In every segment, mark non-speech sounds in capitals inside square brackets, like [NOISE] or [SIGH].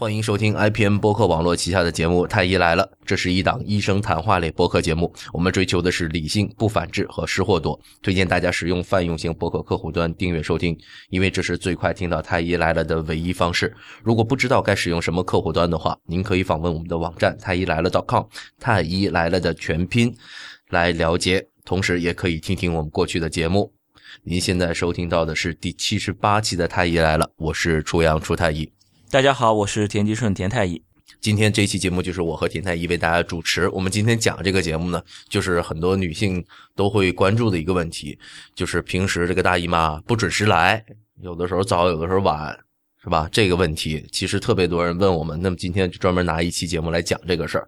欢迎收听 IPM 播客网络旗下的节目《太医来了》，这是一档医生谈话类播客节目。我们追求的是理性、不反制和失货多。推荐大家使用泛用型播客客户端订阅收听，因为这是最快听到《太医来了》的唯一方式。如果不知道该使用什么客户端的话，您可以访问我们的网站太医来了 .com，太医来了的全拼来了解。同时，也可以听听我们过去的节目。您现在收听到的是第七十八期的《太医来了》，我是初阳初太医。大家好，我是田吉顺田太医。今天这期节目就是我和田太医为大家主持。我们今天讲这个节目呢，就是很多女性都会关注的一个问题，就是平时这个大姨妈不准时来，有的时候早，有的时候晚，是吧？这个问题其实特别多人问我们，那么今天就专门拿一期节目来讲这个事儿。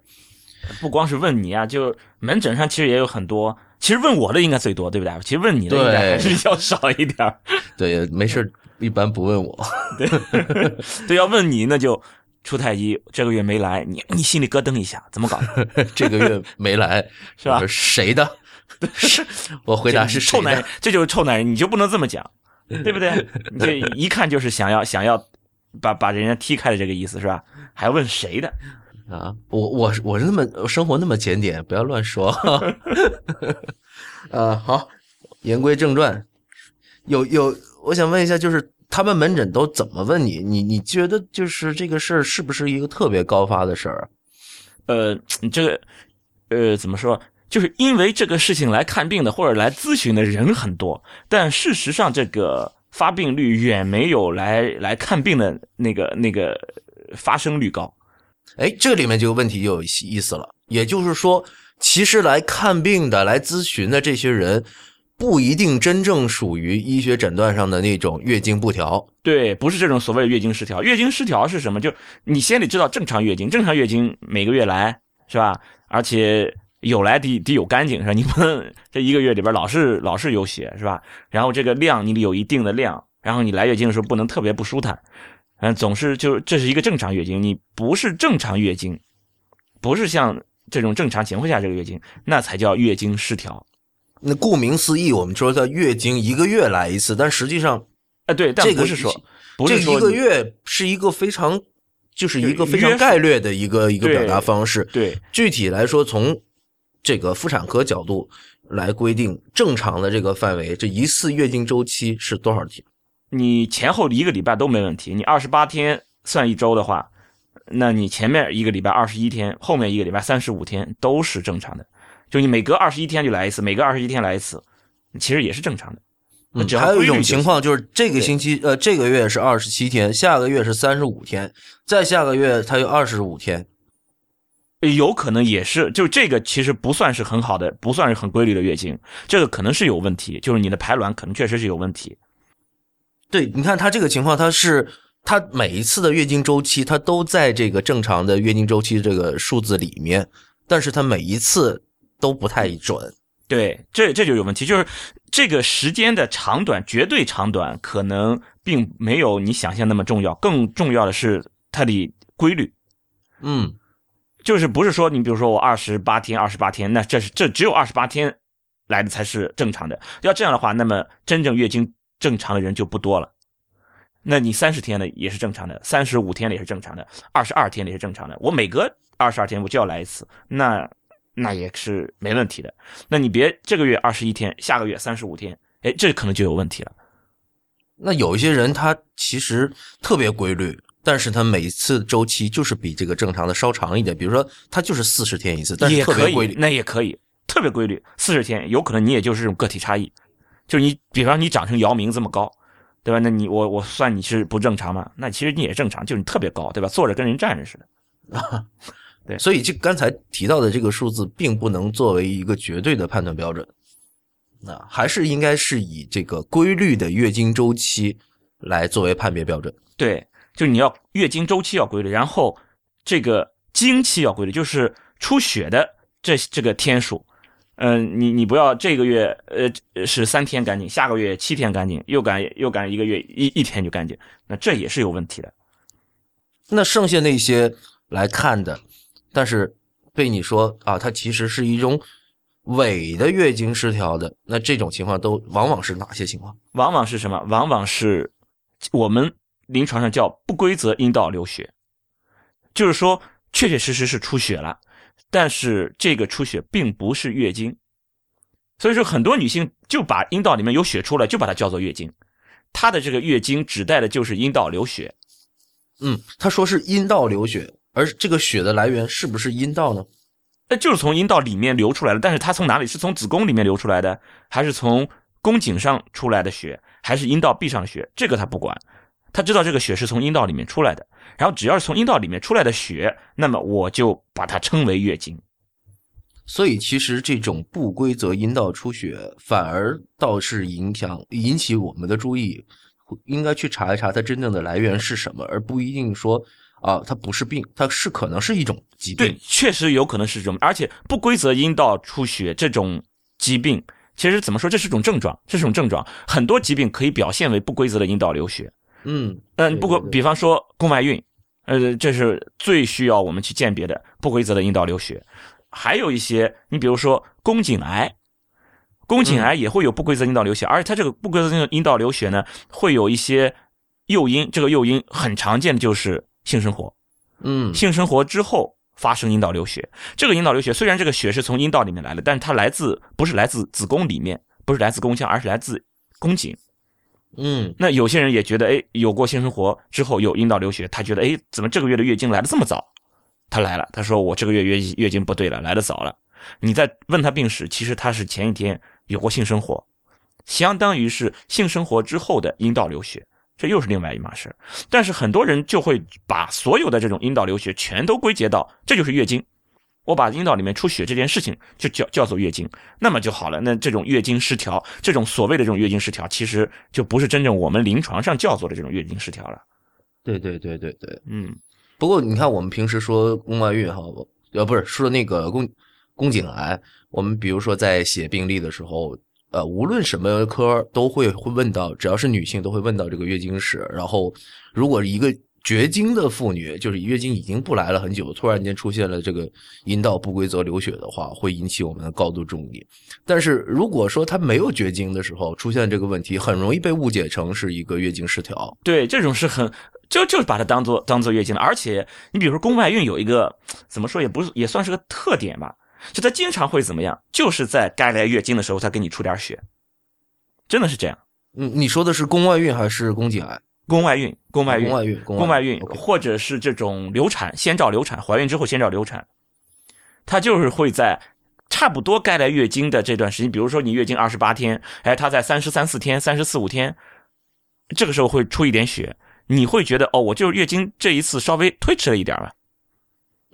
不光是问你啊，就门诊上其实也有很多，其实问我的应该最多，对不对？其实问你的应该还是要少一点。[LAUGHS] 对，没事。一般不问我，对，[LAUGHS] 对，要问你那就出太医这个月没来，你你心里咯噔一下，怎么搞？[LAUGHS] 这个月没来是吧？谁的？是，我回答是臭男人，这就是臭男人，你就不能这么讲，对不对？这一看就是想要想要把把人家踢开的这个意思是吧？还问谁的？啊，我我我是那么生活那么检点，不要乱说。[LAUGHS] 呃，好，言归正传，有有。我想问一下，就是他们门诊都怎么问你？你你觉得就是这个事儿是不是一个特别高发的事儿？呃，这个，呃，怎么说？就是因为这个事情来看病的或者来咨询的人很多，但事实上这个发病率远没有来来看病的那个那个发生率高。哎，这里面就有问题就有意思了。也就是说，其实来看病的、来咨询的这些人。不一定真正属于医学诊断上的那种月经不调，对，不是这种所谓的月经失调。月经失调是什么？就你先得知道正常月经，正常月经每个月来是吧？而且有来得得有干净是吧？你不能这一个月里边老是老是有血是吧？然后这个量你得有一定的量，然后你来月经的时候不能特别不舒坦，嗯，总是就这是一个正常月经。你不是正常月经，不是像这种正常情况下这个月经，那才叫月经失调。那顾名思义，我们说叫月经一个月来一次，但实际上，哎，对，但这个不是说，这一个月是一个非常，就是一个非常概略的一个一个表达方式。对，具体来说，从这个妇产科角度来规定正常的这个范围，这一次月经周期是多少天？你前后一个礼拜都没问题。你二十八天算一周的话，那你前面一个礼拜二十一天，后面一个礼拜三十五天都是正常的。就你每隔二十一天就来一次，每隔二十一天来一次，其实也是正常的。嗯，还有一种情况就是这个星期呃这个月是二十七天，下个月是三十五天，再下个月它有二十五天，有可能也是就这个其实不算是很好的，不算是很规律的月经，这个可能是有问题，就是你的排卵可能确实是有问题。对，你看他这个情况，他是他每一次的月经周期，他都在这个正常的月经周期这个数字里面，但是他每一次。都不太准，对，这这就有问题，就是这个时间的长短，绝对长短可能并没有你想象那么重要，更重要的是它的规律。嗯，就是不是说你比如说我二十八天，二十八天，那这是这只有二十八天来的才是正常的。要这样的话，那么真正月经正常的人就不多了。那你三十天的也是正常的，三十五天的也是正常的，二十二天的也是正常的。我每隔二十二天我就要来一次，那。那也是没问题的，那你别这个月二十一天，下个月三十五天，哎，这可能就有问题了。那有一些人他其实特别规律，但是他每次周期就是比这个正常的稍长一点，比如说他就是四十天一次，但是特别规律，那也可以特别规律，四十天有可能你也就是这种个体差异，就是你比方你长成姚明这么高，对吧？那你我我算你是不正常吗？那其实你也正常，就是你特别高，对吧？坐着跟人站着似的。对，所以这刚才提到的这个数字，并不能作为一个绝对的判断标准，那还是应该是以这个规律的月经周期来作为判别标准。对，就是你要月经周期要规律，然后这个经期要规律，就是出血的这这个天数，嗯，你你不要这个月呃是三天干净，下个月七天干净，又赶又赶一个月一一天就干净，那这也是有问题的。那剩下那些来看的。但是被你说啊，它其实是一种伪的月经失调的，那这种情况都往往是哪些情况？往往是什么？往往是我们临床上叫不规则阴道流血。就是说确确实实是出血了，但是这个出血并不是月经，所以说很多女性就把阴道里面有血出来就把它叫做月经，她的这个月经指代的就是阴道流血。嗯，他说是阴道流血，而这个血的来源是不是阴道呢？那就是从阴道里面流出来的，但是它从哪里？是从子宫里面流出来的，还是从宫颈上出来的血，还是阴道壁上的血？这个他不管，他知道这个血是从阴道里面出来的，然后只要是从阴道里面出来的血，那么我就把它称为月经。所以其实这种不规则阴道出血，反而倒是影响引起我们的注意，应该去查一查它真正的来源是什么，而不一定说啊，它不是病，它是可能是一种疾病。对，确实有可能是这种，而且不规则阴道出血这种疾病，其实怎么说，这是种症状，这是种症状。很多疾病可以表现为不规则的阴道流血。嗯嗯，不过比方说宫外孕，呃，这是最需要我们去鉴别的不规则的阴道流血。还有一些，你比如说宫颈癌，宫颈癌也会有不规则阴道流血，而且它这个不规则阴道流血呢，会有一些诱因，这个诱因很常见的就是性生活。嗯性生活之后发生阴道流血。这个阴道流血虽然这个血是从阴道里面来的，但是它来自不是来自子宫里面，不是来自宫腔，而是来自宫颈。嗯那有些人也觉得，哎，有过性生活之后有阴道流血，他觉得，哎，怎么这个月的月经来的这么早？他来了，他说我这个月月月经不对了，来的早了。你在问他病史，其实他是前一天有过性生活，相当于是性生活之后的阴道流血，这又是另外一码事。但是很多人就会把所有的这种阴道流血全都归结到这就是月经，我把阴道里面出血这件事情就叫叫做月经，那么就好了。那这种月经失调，这种所谓的这种月经失调，其实就不是真正我们临床上叫做的这种月经失调了。对对对对对。嗯，不过你看，我们平时说宫外孕哈，呃，不是说那个宫宫颈癌，我们比如说在写病历的时候，呃，无论什么科都会会问到，只要是女性都会问到这个月经史。然后，如果一个绝经的妇女，就是月经已经不来了很久，突然间出现了这个阴道不规则流血的话，会引起我们的高度重视。但是如果说她没有绝经的时候出现这个问题，很容易被误解成是一个月经失调。对，这种是很就就把它当做当做月经了。而且你比如说宫外孕有一个怎么说也不是也算是个特点吧，就它经常会怎么样，就是在该来月经的时候，它给你出点血，真的是这样。嗯，你说的是宫外孕还是宫颈癌？宫外孕，宫外孕，宫外孕，宫外孕，或者是这种流产、先兆流产、怀孕之后先兆流产，它就是会在差不多该来月经的这段时间，比如说你月经二十八天，哎，它在三十三四天、三十四五天，这个时候会出一点血，你会觉得哦，我就是月经这一次稍微推迟了一点吧，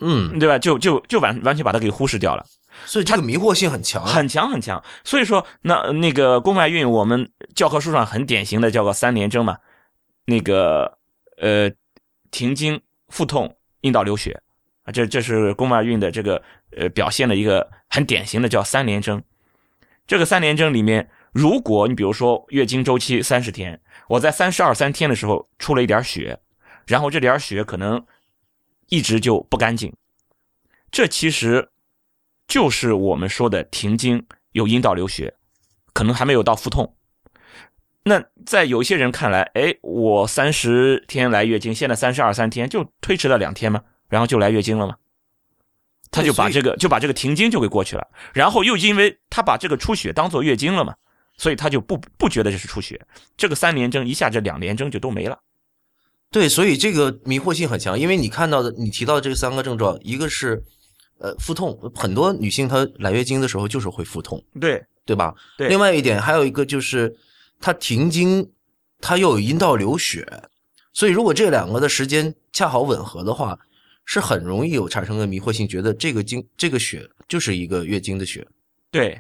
嗯，对吧？就就就完完全把它给忽视掉了。所以这个迷惑性很强。很强很强。所以说，那那个宫外孕，我们教科书上很典型的叫个三联征嘛，那个呃停经、腹痛、阴道流血啊，这这是宫外孕的这个呃表现的一个很典型的叫三联征。这个三联征里面，如果你比如说月经周期三十天，我在三十二三天的时候出了一点血，然后这点血可能一直就不干净，这其实就是我们说的停经有阴道流血，可能还没有到腹痛。那在有些人看来，哎，我三十天来月经，现在三十二三天，就推迟了两天嘛，然后就来月经了嘛。他就把这个就把这个停经就给过去了，然后又因为他把这个出血当做月经了嘛，所以他就不不觉得这是出血，这个三联征一下这两联征就都没了。对，所以这个迷惑性很强，因为你看到的，你提到的这三个症状，一个是呃腹痛，很多女性她来月经的时候就是会腹痛，对对吧？对另外一点还有一个就是她停经，她又有阴道流血，所以如果这两个的时间恰好吻合的话，是很容易有产生的迷惑性，觉得这个经这个血就是一个月经的血。对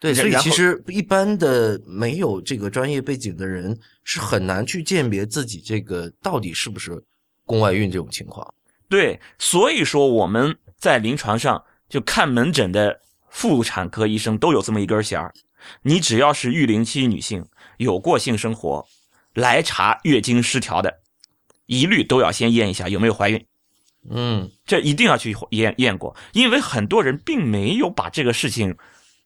对，所以其实一般的没有这个专业背景的人是很难去鉴别自己这个到底是不是宫外孕这种情况。对，所以说我们在临床上就看门诊的妇产科医生都有这么一根弦儿，你只要是育龄期女性，有过性生活，来查月经失调的，一律都要先验一下有没有怀孕。嗯，这一定要去验验过，因为很多人并没有把这个事情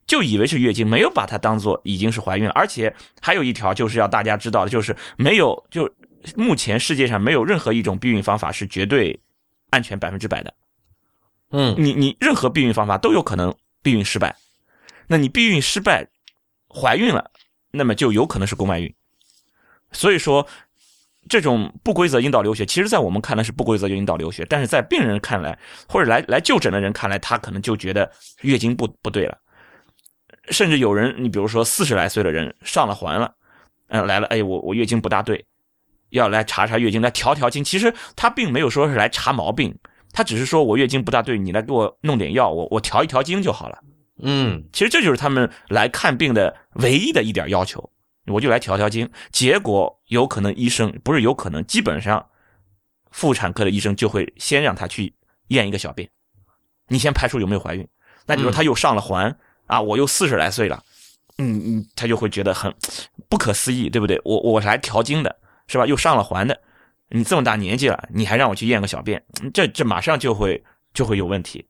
就以为是月经，没有把它当做已经是怀孕了。而且还有一条就是要大家知道的，就是没有就目前世界上没有任何一种避孕方法是绝对安全百分之百的。嗯你你任何避孕方法都有可能避孕失败，那你避孕失败，怀孕了，那么就有可能是宫外孕。所以说，这种不规则阴道流血，其实在我们看来是不规则阴道流血，但是在病人看来，或者来来就诊的人看来，他可能就觉得月经不不对了。甚至有人，你比如说四十来岁的人上了环了，嗯、来了，哎，我我月经不大对，要来查查月经，来调调经。其实他并没有说是来查毛病，他只是说我月经不大对，你来给我弄点药，我我调一调经就好了。嗯其实这就是他们来看病的唯一的一点要求，我就来调调经。结果有可能医生不是有可能，基本上妇产科的医生就会先让他去验一个小便，你先排除有没有怀孕。那你说他又上了环、啊，我又四十来岁了，嗯嗯，他就会觉得很不可思议，对不对？我我是来调经的，是吧？又上了环的，你这么大年纪了，你还让我去验个小便，嗯这这马上就会就会有问题。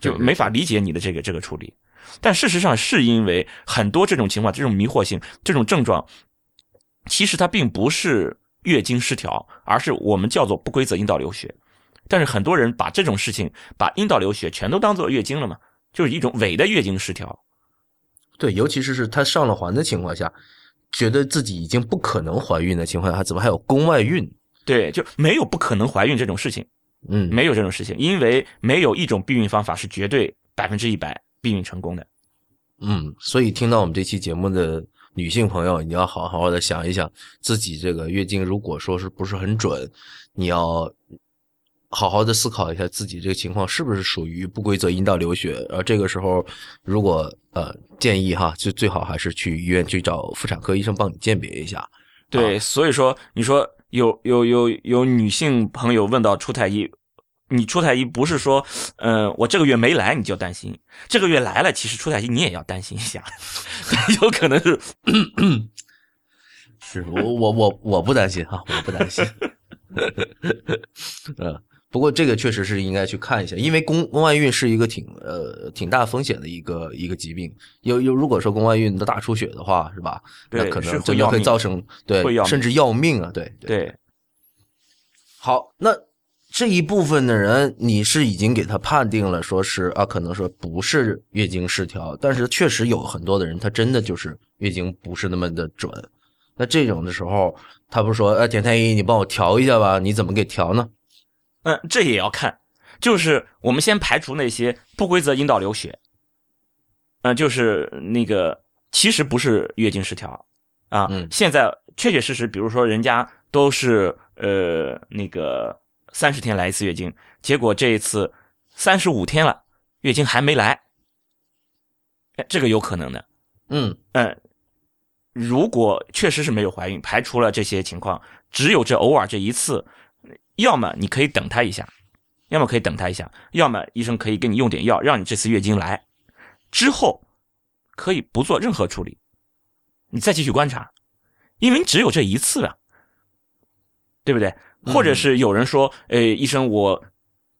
就没法理解你的这个这个处理。但事实上，是因为很多这种情况、这种迷惑性、这种症状，其实它并不是月经失调，而是我们叫做不规则阴道流血。但是很多人把这种事情，把阴道流血全都当做月经了嘛，就是一种伪的月经失调。对，尤其是是她上了环的情况下，觉得自己已经不可能怀孕的情况下，怎么还有宫外孕？对，就没有不可能怀孕这种事情，嗯，没有这种事情，因为没有一种避孕方法是绝对百分之一百避孕成功的。嗯，所以听到我们这期节目的女性朋友，你要好好的想一想，自己这个月经如果说是不是很准，你要好好的思考一下自己这个情况是不是属于不规则阴道流血。而，这个时候如果呃建议哈，就最好还是去医院去找妇产科医生帮你鉴别一下。对，所以说你说有有有有女性朋友问到出太医，你出太医不是说，呃，我这个月没来你就担心，这个月来了，其实出太医你也要担心一下，[LAUGHS] 有可能是是我我我我不担心哈，我不担心。呃，[LAUGHS] [LAUGHS] 不过这个确实是应该去看一下，因为宫宫外孕是一个挺呃挺大风险的一个一个疾病。有有如果说宫外孕的大出血的话，是吧？对那可能真的会造成对会甚至要命啊！对对。对好，那这一部分的人，你是已经给他判定了，说是啊，可能说不是月经失调，但是确实有很多的人，他真的就是月经不是那么的准。那这种的时候，他不是说，呃，田太医，你帮我调一下吧？你怎么给调呢？嗯，这也要看，就是我们先排除那些不规则阴道流血，嗯、就是那个其实不是月经失调啊，嗯现在确确实实，比如说人家都是呃那个三十天来一次月经，结果这一次三十五天了，月经还没来，哎，这个有可能的，嗯。嗯，如果确实是没有怀孕，排除了这些情况，只有这偶尔这一次，要么你可以等他一下，要么可以等他一下，要么医生可以给你用点药，让你这次月经来，之后可以不做任何处理，你再继续观察，因为你只有这一次了，对不对？或者是有人说，呃，医生，我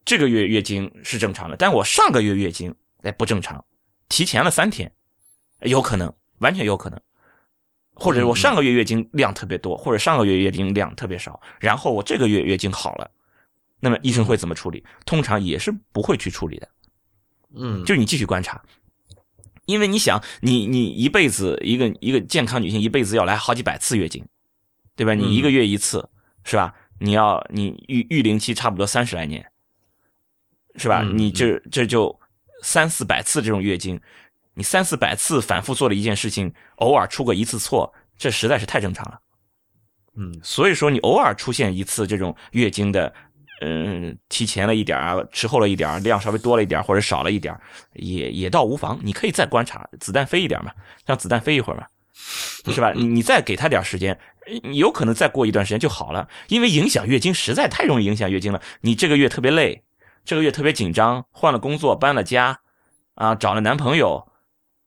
这个月月经是正常的，但我上个月月经哎不正常，提前了三天，有可能，完全有可能。或者我上个月月经量特别多，或者上个月月经量特别少，然后我这个月月经好了，那么医生会怎么处理？通常也是不会去处理的，嗯，就是你继续观察，因为你想，你你一辈子一个一个健康女性一辈子要来好几百次月经，对吧？嗯你一个月一次，是吧？你要你预预龄期差不多三十来年，是吧？嗯你这这就三四百次这种月经，你三四百次反复做了一件事情，偶尔出个一次错，这实在是太正常了。嗯所以说，你偶尔出现一次这种月经的，嗯，提前了一点儿啊，迟后了一点儿，量稍微多了一点儿或者少了一点儿，也也倒无妨。你可以再观察，子弹飞一点嘛，让子弹飞一会儿嘛，是吧？你 [LAUGHS] 你再给他点时间，你有可能再过一段时间就好了。因为影响月经实在太容易影响月经了。你这个月特别累，这个月特别紧张，换了工作，搬了家，啊，找了男朋友，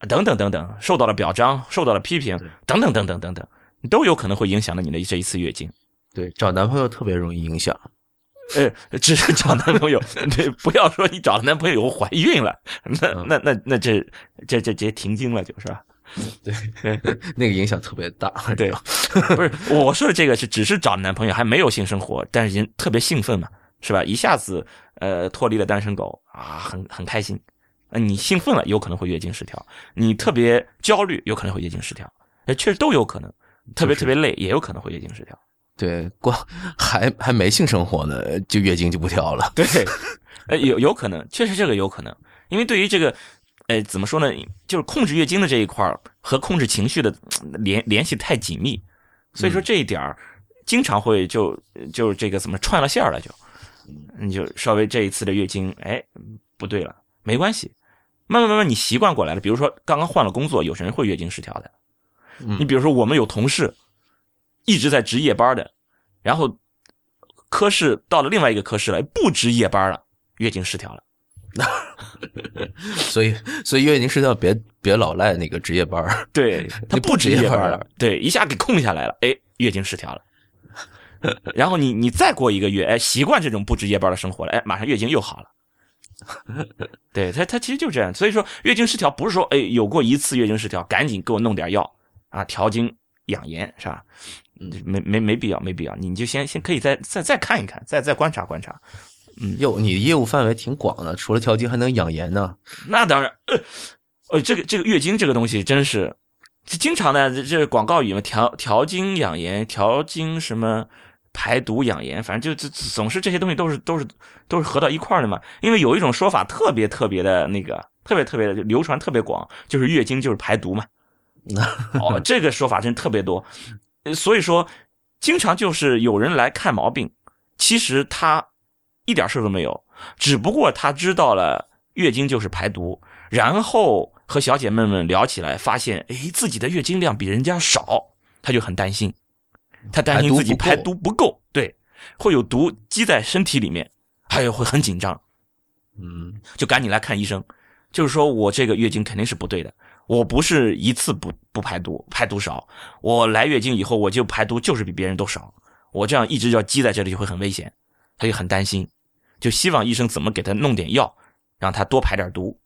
等等等等，受到了表彰，受到了批评，等等等等等等，都有可能会影响到你的这一次月经。对，找男朋友特别容易影响。呃，只是找男朋友，[LAUGHS] 对，不要说你找了男朋友以后怀孕了，那嗯那那那这这这直接停经了，就是吧？[LAUGHS] 那个影响特别大。对，[LAUGHS] 不是我说的这个是只是找男朋友还没有性生活，但是人特别兴奋嘛，是吧？一下子呃脱离了单身狗啊，很很开心。呃，你兴奋了，有可能会月经失调；你特别焦虑，有可能会月经失调。哎，确实都有可能。特别特别累，也有可能会月经失调。对，光还还没性生活呢，就月经就不调了。对，[LAUGHS] 呃，有有可能，确实这个有可能。因为对于这个，呃，怎么说呢？就是控制月经的这一块和控制情绪的联联系太紧密，所以说这一点经常会就就这个怎么串了线了，就你就稍微这一次的月经，哎，不对了，没关系，慢慢慢慢你习惯过来了。比如说刚刚换了工作，有些人会月经失调的。你比如说，我们有同事一直在值夜班的，然后科室到了另外一个科室了，不值夜班了，月经失调了。[LAUGHS] 所以，所以月经失调别别老赖那个值夜班对 [LAUGHS] 他不值夜班了，对，一下给空下来了，哎，月经失调了。[LAUGHS] 然后你你再过一个月，哎，习惯这种不值夜班的生活了，哎，马上月经又好了。[LAUGHS] 对他，他其实就这样。所以说，月经失调不是说，哎，有过一次月经失调，赶紧给我弄点药。啊，调经养颜是吧？嗯没没没必要，没必要。你就先先可以再再再看一看，再再观察观察。嗯，哟，你的业务范围挺广的，除了调经还能养颜呢。那当然，呃，这个这个月经这个东西真是，经常呢这这广告语嘛，调调经养颜，调经什么排毒养颜，反正就就总是这些东西都是都是都是合到一块的嘛。因为有一种说法特别特别的那个，特别特别的流传特别广，就是月经就是排毒嘛。[LAUGHS] 哦，这个说法真特别多，所以说经常就是有人来看毛病，其实他一点事都没有，只不过他知道了月经就是排毒，然后和小姐妹们聊起来，发现哎自己的月经量比人家少，他就很担心，他担心自己排毒不够，对，会有毒积在身体里面，还有会很紧张，嗯，就赶紧来看医生，就是说我这个月经肯定是不对的。我不是一次不不排毒，排毒少。我来月经以后，我就排毒就是比别人都少。我这样一直要积在这里就会很危险，他就很担心，就希望医生怎么给他弄点药，让他多排点毒。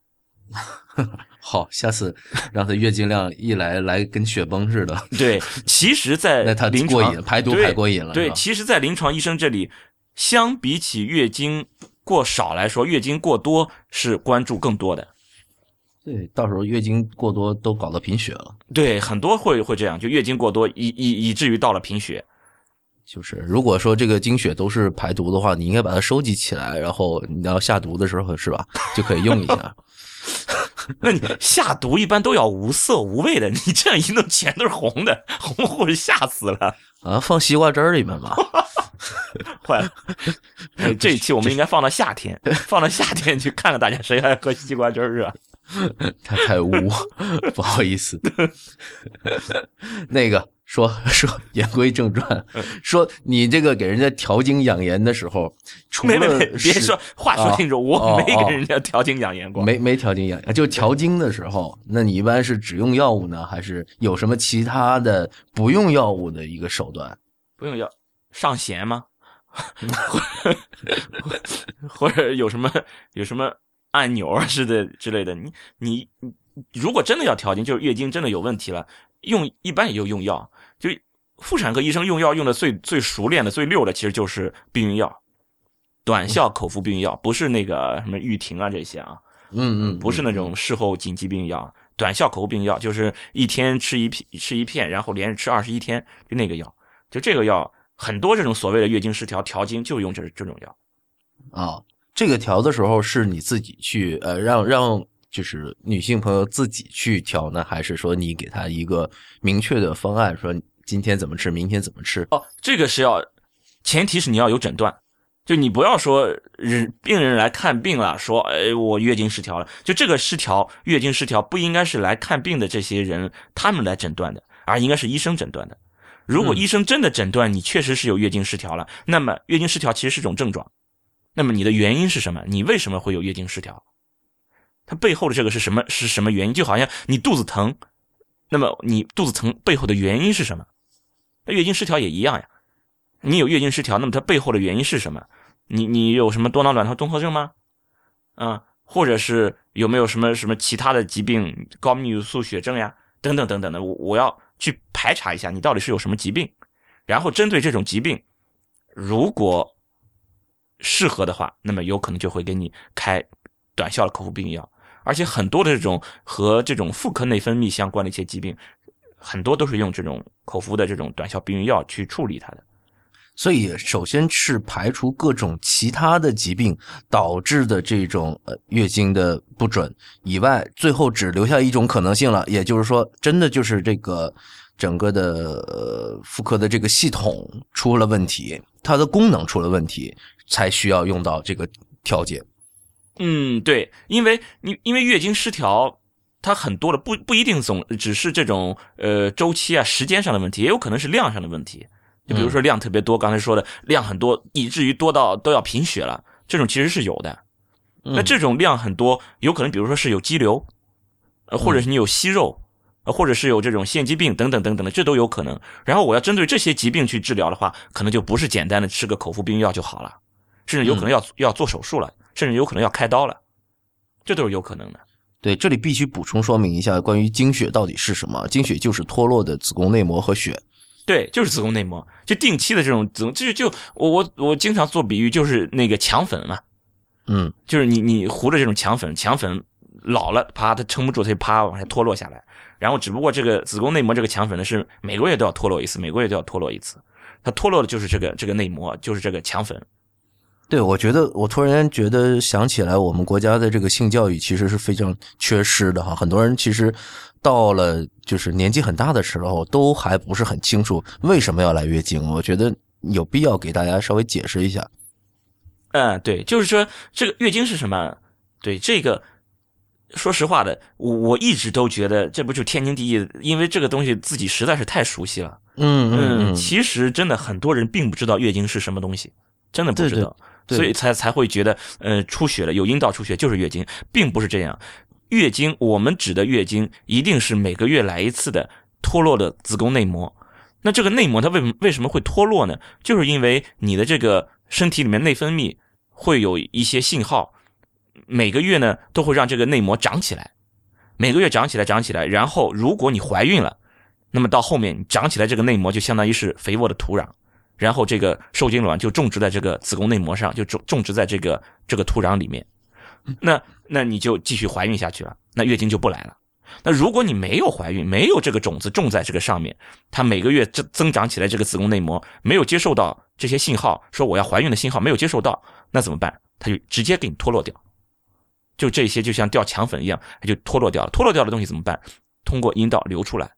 [LAUGHS] 好，下次让他月经量一来来跟雪崩似的。对，[LAUGHS] 其实，在那他过瘾，排毒排过瘾了。对，其实，在临床医生这里，相比起月经过少来说，月经过多是关注更多的。对，到时候月经过多都搞到贫血了。对，很多会会这样，就月经过多，以以以至于到了贫血。就是如果说这个经血都是排毒的话，你应该把它收集起来，然后你要下毒的时候是吧，就可以用一下。[LAUGHS] [LAUGHS] 那你下毒一般都要无色无味的，你这样一弄，全都是红的，红护士吓死了啊！放西瓜汁里面吧。[LAUGHS] 坏了，[LAUGHS] 这一期我们应该放到夏天，放到夏天去看看大家谁爱喝西瓜汁儿啊。他太污，不好意思。那个说 [LAUGHS] 说言归正传，说你这个给人家调经养颜的时候，没没没，别说话说清楚，我没给人家调经养颜过，没没调经养颜，就调经的时候，那你一般是只用药物呢，还是有什么其他的不用药物的一个手段？不用药，上弦吗？[LAUGHS] 或者有什么有什么？按钮啊似的之类的，你你你，如果真的要调经，就是月经真的有问题了，用一般也就用药，就妇产科医生用药用的最最熟练的最溜的，其实就是避孕药，短效口服避孕药，不是那个什么毓婷啊这些啊，嗯嗯，不是那种事后紧急避孕药，短效口服避孕药就是一天吃一片吃一片，然后连着吃二十一天，就那个药，就这个药，很多这种所谓的月经失调调经就用这这种药，啊。这个调的时候是你自己去呃让让就是女性朋友自己去调呢，还是说你给她一个明确的方案，说今天怎么吃，明天怎么吃？哦，这个是要，前提是你要有诊断，就你不要说人病人来看病了，说哎我月经失调了，就这个失调月经失调不应该是来看病的这些人他们来诊断的，而应该是医生诊断的。如果医生真的诊断你确实是有月经失调了，那么月经失调其实是种症状。那么你的原因是什么？你为什么会有月经失调？它背后的这个是什么？是什么原因？就好像你肚子疼，那么你肚子疼背后的原因是什么？月经失调也一样呀。你有月经失调，那么它背后的原因是什么？你你有什么多囊卵巢综合症吗？啊，或者是有没有什么什么其他的疾病，高泌乳素血症呀，等等等等的？我我要去排查一下你到底是有什么疾病，然后针对这种疾病，如果适合的话，那么有可能就会给你开短效的口服避孕药。而且很多的这种和这种妇科内分泌相关的一些疾病，很多都是用这种口服的这种短效避孕药去处理它的。所以，首先是排除各种其他的疾病导致的这种呃月经的不准以外，最后只留下一种可能性了，也就是说，真的就是这个整个的呃妇科的这个系统出了问题，它的功能出了问题，才需要用到这个调节。嗯，对，因为你因为月经失调，它很多的不不一定总只是这种呃周期啊时间上的问题，也有可能是量上的问题。就比如说量特别多，刚才说的量很多，以至于多到都要贫血了，这种其实是有的。那这种量很多，有可能比如说是有肌瘤，呃，或者是你有息肉，呃，或者是有这种腺肌病等等等等的，这都有可能。然后我要针对这些疾病去治疗的话，可能就不是简单的吃个口服避孕药就好了，甚至有可能要要做手术了，甚至有可能要开刀了，这都是有可能的。对，这里必须补充说明一下，关于经血到底是什么？经血就是脱落的子宫内膜和血。对，就是子宫内膜，就定期的这种子宫，就是就我我我经常做比喻，就是那个强粉嘛，嗯，就是你你糊的这种强粉，强粉老了，啪，它撑不住，它就啪往下脱落下来。然后只不过这个子宫内膜这个强粉呢，是每个月都要脱落一次，每个月都要脱落一次。它脱落的就是这个这个内膜，就是这个强粉。对，我觉得我突然觉得想起来，我们国家的这个性教育其实是非常缺失的哈，很多人其实。到了就是年纪很大的时候，都还不是很清楚为什么要来月经。我觉得有必要给大家稍微解释一下。嗯，对，就是说这个月经是什么？对这个，说实话的，我我一直都觉得这不就天经地义，因为这个东西自己实在是太熟悉了。嗯嗯，其实真的很多人并不知道月经是什么东西，真的不知道，所以才才会觉得呃出血了，有阴道出血就是月经，并不是这样。月经，我们指的月经一定是每个月来一次的脱落的子宫内膜。那这个内膜它为什么为什么会脱落呢？就是因为你的这个身体里面内分泌会有一些信号，每个月呢都会让这个内膜长起来，每个月长起来长起来。然后如果你怀孕了，那么到后面长起来这个内膜就相当于是肥沃的土壤，然后这个受精卵就种植在这个子宫内膜上，就种种植在这个这个土壤里面。那那你就继续怀孕下去了，那月经就不来了。那如果你没有怀孕，没有这个种子种在这个上面，它每个月增增长起来这个子宫内膜没有接受到这些信号，说我要怀孕的信号没有接受到，那怎么办？它就直接给你脱落掉，就这些就像掉墙粉一样，它就脱落掉了。脱落掉的东西怎么办？通过阴道流出来，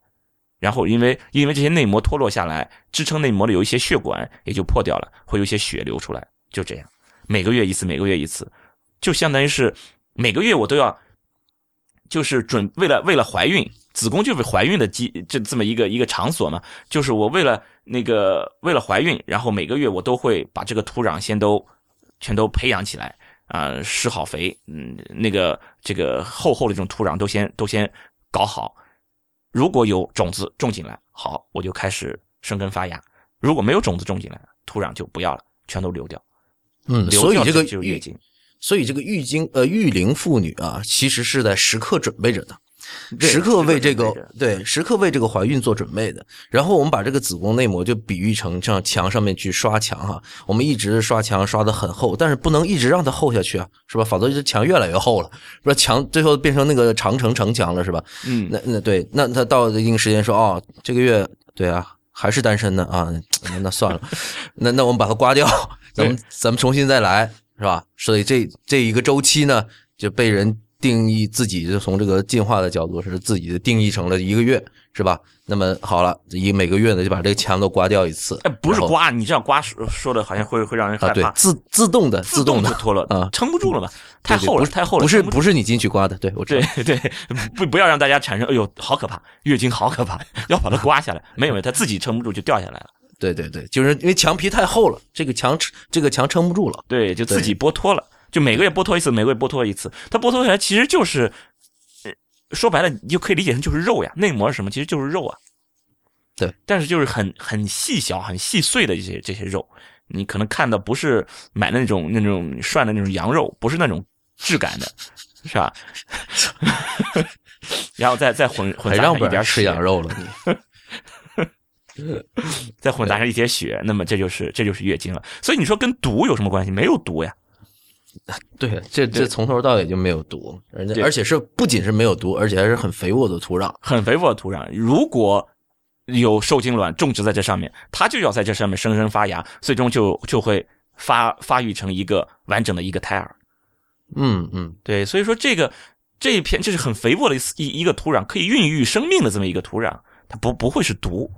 然后因为因为这些内膜脱落下来，支撑内膜的有一些血管也就破掉了，会有一些血流出来，就这样，每个月一次，每个月一次。就相当于是每个月我都要，就是准为了为了怀孕，子宫就是怀孕的机这这么一个一个场所嘛。就是我为了那个为了怀孕，然后每个月我都会把这个土壤先都全都培养起来啊，施好肥，嗯，那个这个厚厚的这种土壤都先都先搞好。如果有种子种进来，好，我就开始生根发芽；如果没有种子种进来，土壤就不要了，全都流掉。嗯，所以这个就是月经。所以这个育经呃育龄妇女啊，其实是在时刻准备着的，时刻为这个对时刻为这个怀孕做准备的。然后我们把这个子宫内膜就比喻成像墙上面去刷墙哈，我们一直刷墙刷的很厚，但是不能一直让它厚下去啊，是吧？否则这墙越来越厚了，不是墙最后变成那个长城城墙了，是吧？嗯，那那对，那他到一定时间说哦，这个月对啊还是单身的啊，那算了，那那我们把它刮掉，[LAUGHS] 咱们咱们重新再来。是吧？所以这这一个周期呢，就被人定义自己就从这个进化的角度是自己的定义成了一个月，是吧？那么好了，以每个月呢就把这个墙都刮掉一次。哎，不是刮，你这样刮说说的好像会会让人害怕。对，自自动的，自动的脱了啊，撑不住了嘛，太厚了，太厚了。不是不是你进去刮的，对我知道。对 [LAUGHS] 对，不不要让大家产生哎呦好可怕，月经好可怕，[LAUGHS] 要把它刮下来。[LAUGHS] 没有，它自己撑不住就掉下来了。对对对，就是因为墙皮太厚了，这个墙这个墙撑不住了，对，就自己剥脱了，就每个月剥脱一次，每个月剥脱一次，它剥脱下来其实就是，说白了你就可以理解成就是肉呀，内膜是什么？其实就是肉啊，对，但是就是很很细小、很细碎的一些这些肉，你可能看的不是买的那种那种涮的那种羊肉，不是那种质感的，是吧？[LAUGHS] 然后再再混混杂一点吃羊肉了你。[LAUGHS] 再混杂上一些血，那么这就是这就是月经了。所以你说跟毒有什么关系？没有毒呀。[LAUGHS] 对，这这从头到尾就没有毒，而且而且是不仅是没有毒，而且还是很肥沃的土壤。很肥沃的土壤，如果有受精卵种植在这上面，它就要在这上面生生发芽，最终就就会发发育成一个完整的一个胎儿。嗯嗯，对，所以说这个这一片这是很肥沃的一一个土壤，可以孕育生命的这么一个土壤，它不不会是毒。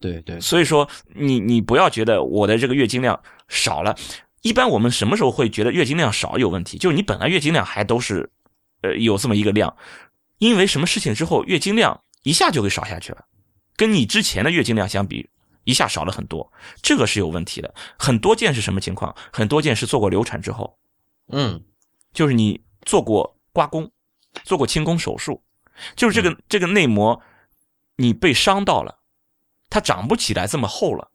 对对，所以说你你不要觉得我的这个月经量少了。一般我们什么时候会觉得月经量少有问题？就是你本来月经量还都是，呃，有这么一个量，因为什么事情之后，月经量一下就给少下去了，跟你之前的月经量相比，一下少了很多，这个是有问题的。很多件是什么情况？很多件是做过流产之后，嗯就是你做过刮宫，做过清宫手术，就是这个这个内膜你被伤到了，它长不起来这么厚了，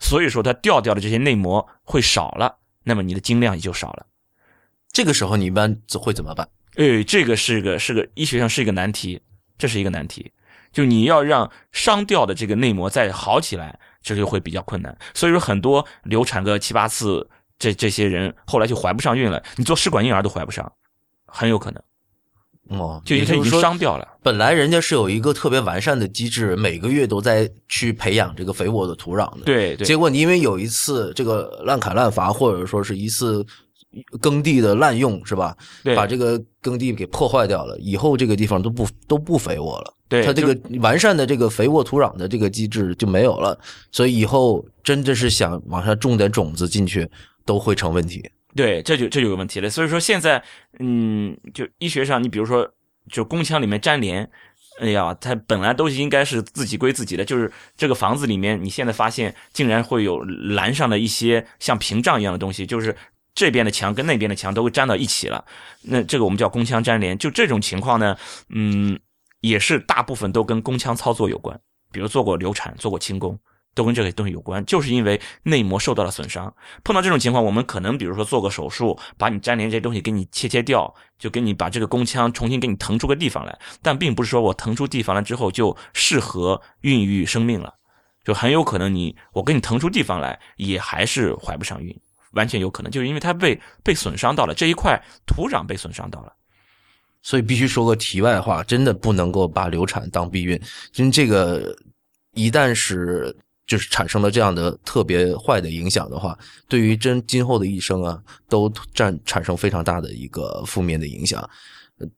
所以说它掉掉的这些内膜会少了，那么你的经量也就少了。这个时候你一般会怎么办？哎，这个是个是个医学上是一个难题，这是一个难题，就你要让伤掉的这个内膜再好起来，这就会比较困难。所以说很多流产个七八次，这这些人后来就怀不上孕了，你做试管婴儿都怀不上，很有可能，哦，就已经伤掉了。本来人家是有一个特别完善的机制，每个月都在去培养这个肥沃的土壤的。，对对，结果你因为有一次这个滥砍滥伐，或者说是一次耕地的滥用，是吧？对把这个耕地给破坏掉了，以后这个地方都不都不肥沃了。对它这个完善的这个肥沃土壤的这个机制就没有了，所以以后真的是想往下种点种子进去，都会成问题。对，这就这就有问题了。所以说现在，嗯，就医学上，你比如说，就宫腔里面粘连，哎呀，它本来都应该是自己归自己的，就是这个房子里面，你现在发现竟然会有栏上的一些像屏障一样的东西，就是这边的墙跟那边的墙都会粘到一起了。那这个我们叫宫腔粘连。就这种情况呢，嗯，也是大部分都跟宫腔操作有关，比如做过流产、做过清宫。都跟这个东西有关，就是因为内膜受到了损伤。碰到这种情况，我们可能比如说做个手术，把你粘连这些东西给你切切掉，就给你把这个宫腔重新给你腾出个地方来。但并不是说我腾出地方来之后就适合孕育生命了，就很有可能你我给你腾出地方来，也还是怀不上孕，完全有可能，就是因为它被被损伤到了这一块土壤被损伤到了。所以必须说个题外话，真的不能够把流产当避孕，因为这个一旦是就是产生了这样的特别坏的影响的话，对于真今后的一生啊，都占产生非常大的一个负面的影响。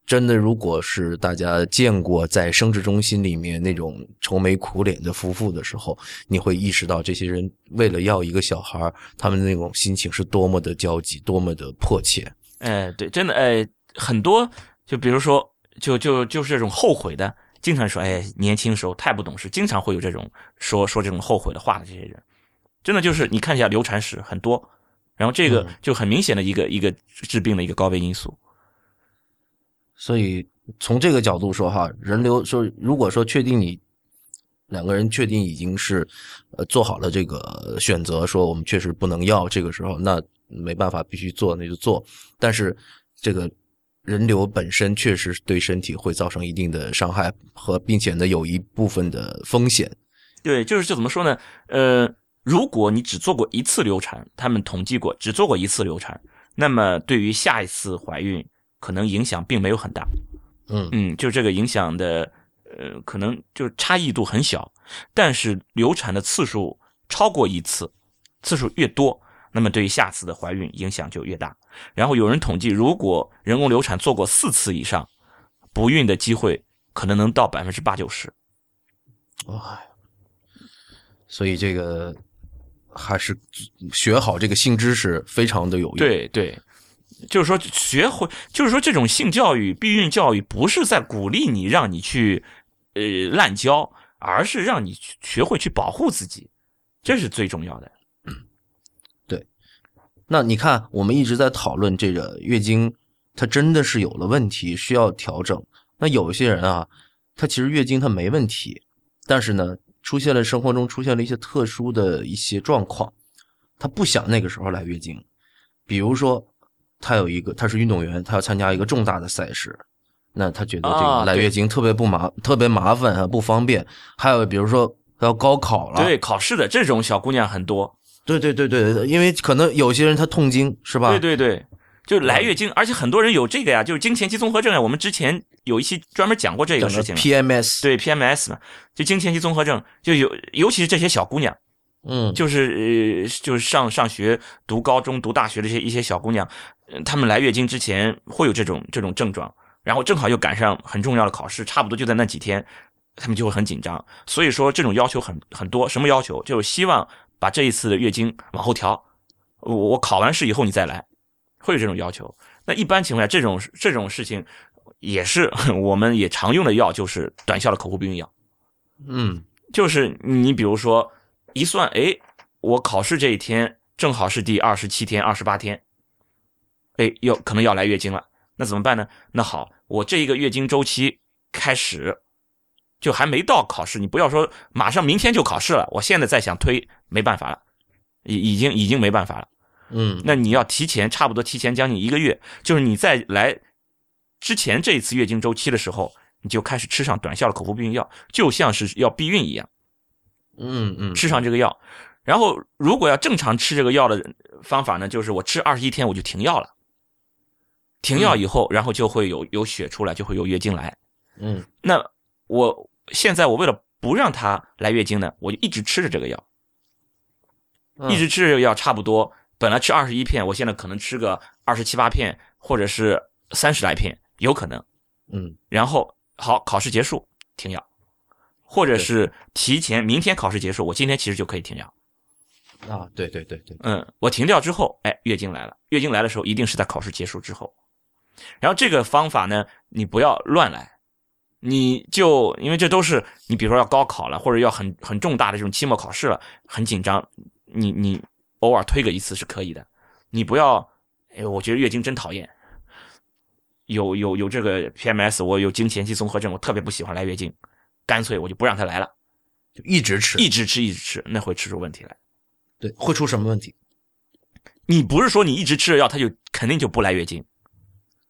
真的，如果是大家见过在生殖中心里面那种愁眉苦脸的夫妇的时候，你会意识到这些人为了要一个小孩，他们那种心情是多么的焦急，多么的迫切。哎，对，真的，哎，很多，就比如说，就就就是这种后悔的，经常说，哎，年轻时候太不懂事，经常会有这种说说这种后悔的话的这些人，真的就是你看一下流产史很多，然后这个嗯就很明显的一个一个致病的一个高危因素。所以从这个角度说哈，人流说，如果说确定你两个人确定已经是呃做好了这个选择，说我们确实不能要，这个时候那没办法必须做那就做，但是这个人流本身确实对身体会造成一定的伤害和并且呢有一部分的风险。对，就是就怎么说呢？呃，如果你只做过一次流产，他们统计过只做过一次流产，那么对于下一次怀孕可能影响并没有很大。嗯嗯，就这个影响的，呃，可能就差异度很小，但是流产的次数超过一次，次数越多，那么对于下次的怀孕影响就越大。然后有人统计，如果人工流产做过四次以上，不孕的机会可能能到百分之八九十。哇，所以这个还是学好这个性知识非常的有用。，对对，就是说学会，就是说这种性教育、避孕教育不是在鼓励你让你去呃滥交，而是让你学会去保护自己，这是最重要的。那你看，我们一直在讨论这个月经，它真的是有了问题，需要调整。那有些人啊，他其实月经他没问题，但是呢，出现了生活中出现了一些特殊的一些状况，他不想那个时候来月经。比如说，他有一个他是运动员，他要参加一个重大的赛事，那他觉得这个来月经特别不麻特别麻烦啊，不方便。还有比如说，要高考了。对考试的这种小姑娘很多。对对对对对，因为可能有些人他痛经是吧？对对对，就来月经，而且很多人有这个呀，就是经前期综合症啊。我们之前有一期专门讲过这个事情。PMS 对 PMS 嘛，就经前期综合症，就有尤其是这些小姑娘，嗯，就是呃，就是上上学、读高中、读大学的一些一些小姑娘，呃她们来月经之前会有这种这种症状，然后正好又赶上很重要的考试，差不多就在那几天，她们就会很紧张。所以说这种要求很很多，什么要求？就是希望把这一次的月经往后调，我我考完试以后你再来，会有这种要求。那一般情况下，这种这种事情也是我们也常用的药，就是短效的口服避孕药。嗯就是你比如说一算，哎，我考试这一天正好是第二十七天、二十八天，哎，要可能要来月经了，那怎么办呢？那好，我这一个月经周期开始，就还没到考试，你不要说马上明天就考试了，我现在再想推没办法了，已已经已经没办法了。嗯，那你要提前差不多提前将近一个月，就是你在来之前这一次月经周期的时候，你就开始吃上短效的口服避孕药，就像是要避孕一样。嗯嗯，吃上这个药，然后如果要正常吃这个药的方法呢，就是我吃二十一天我就停药了，停药以后，然后就会有有血出来，就会有月经来。嗯那我现在我为了不让她来月经呢，我就一直吃着这个药，嗯一直吃着这个药，差不多本来吃二十一片，我现在可能吃个二十七八片，或者是三十来片，有可能。嗯然后好，考试结束停药，或者是提前明天考试结束，我今天其实就可以停药。啊，对对对对，嗯，我停掉之后，哎，月经来了。月经来的时候，一定是在考试结束之后。然后这个方法呢，你不要乱来，你就因为这都是你比如说要高考了，或者要很很重大的这种期末考试了，很紧张，你你偶尔推个一次是可以的。你不要，哎，我觉得月经真讨厌，有有有这个 PMS，我有经前期综合症，我特别不喜欢来月经，干脆我就不让它来了，就一直吃，一直吃一直吃，那会吃出问题来。对，会出什么问题？你不是说你一直吃着药，它就肯定就不来月经。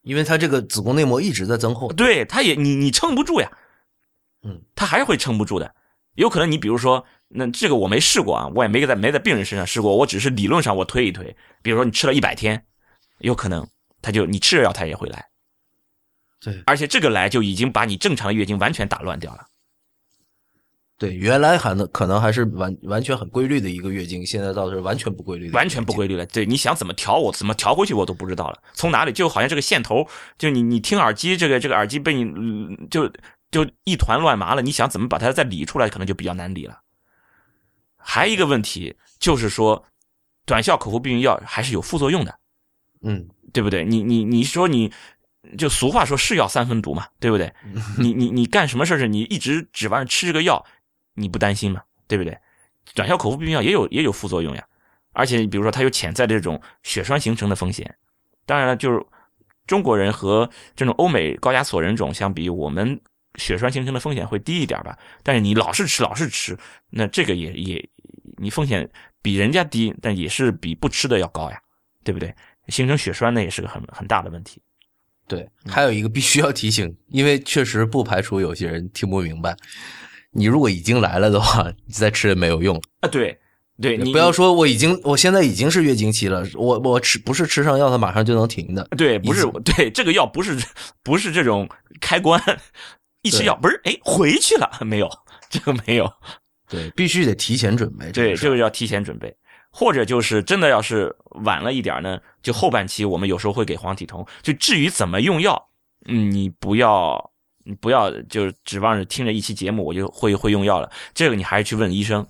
因为他这个子宫内膜一直在增厚。对，他也你你撑不住呀，嗯，他还是会撑不住的。有可能你比如说，那这个我没试过啊，我也没在没在病人身上试过，我只是理论上我推一推。比如说你吃了一百天，有可能他就你吃着药他也会来，对而且这个来就已经把你正常的月经完全打乱掉了。对，原来还能可能还是完完全很规律的一个月经，现在倒是完全不规律完全不规律了。对，你想怎么调，我怎么调回去我都不知道了。从哪里就好像这个线头，就你你听耳机，这个这个耳机被你、嗯就就一团乱麻了。你想怎么把它再理出来，可能就比较难理了。还有一个问题就是说，短效口服避孕药还是有副作用的，嗯，对不对？你你你说你。就俗话说是药三分毒嘛，对不对？[LAUGHS] 你你你干什么事是你一直指望吃这个药，你不担心吗？对不对？短效口服避孕药也有也有副作用呀，而且比如说它有潜在的这种血栓形成的风险。当然了，就是中国人和这种欧美高加索人种相比，我们血栓形成的风险会低一点吧。但是你老是吃老是吃，那这个也也你风险比人家低，但也是比不吃的要高呀，对不对？形成血栓那也是个很很大的问题。对，还有一个必须要提醒，因为确实不排除有些人听不明白。你如果已经来了的话，[LAUGHS] 你再吃也没有用。啊，对，对你不要说我已经，我现在已经是月经期了，我我吃不是吃上药它马上就能停的。对，不是对这个药不是 [LAUGHS] 不是这种开关，[LAUGHS] 一吃药不是哎回去了没有？这个没有，对，必须得提前准备。对，这个要提前准备，或者就是真的要是晚了一点呢，就后半期我们有时候会给黄体酮。就至于怎么用药，嗯，你不要你不要就指望着听着一期节目我就会会用药了，这个你还是去问医生。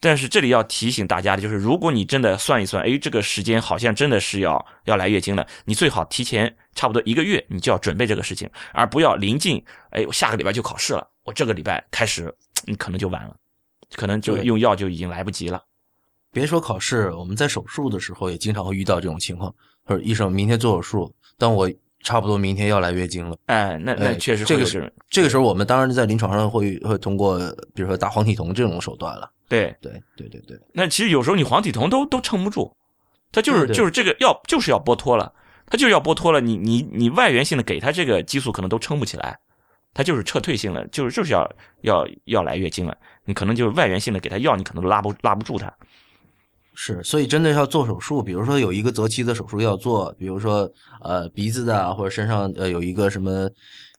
但是这里要提醒大家的就是，如果你真的算一算，哎，这个时间好像真的是要要来月经了，你最好提前差不多一个月，你就要准备这个事情，而不要临近，哎，我下个礼拜就考试了，我这个礼拜开始，你可能就晚了，可能就用药就已经来不及了。别说考试，我们在手术的时候也经常会遇到这种情况，或者医生明天做手术，但我差不多明天要来月经了。哎，那那哎确实这个是这个时候，我们当然在临床上会会通过，比如说打黄体酮这种手段了。对。对对对对，那其实有时候你黄体酮都都撑不住，它就是就是这个要就是要剥脱了，它就是要剥脱了，你你你外源性的给它这个激素可能都撑不起来，它就是撤退性的，就是就是要要要来月经了，你可能就是外源性的给它药，你可能都拉不拉不住它。是，所以真的要做手术，比如说有一个择期的手术要做，比如说呃鼻子的或者身上呃有一个什么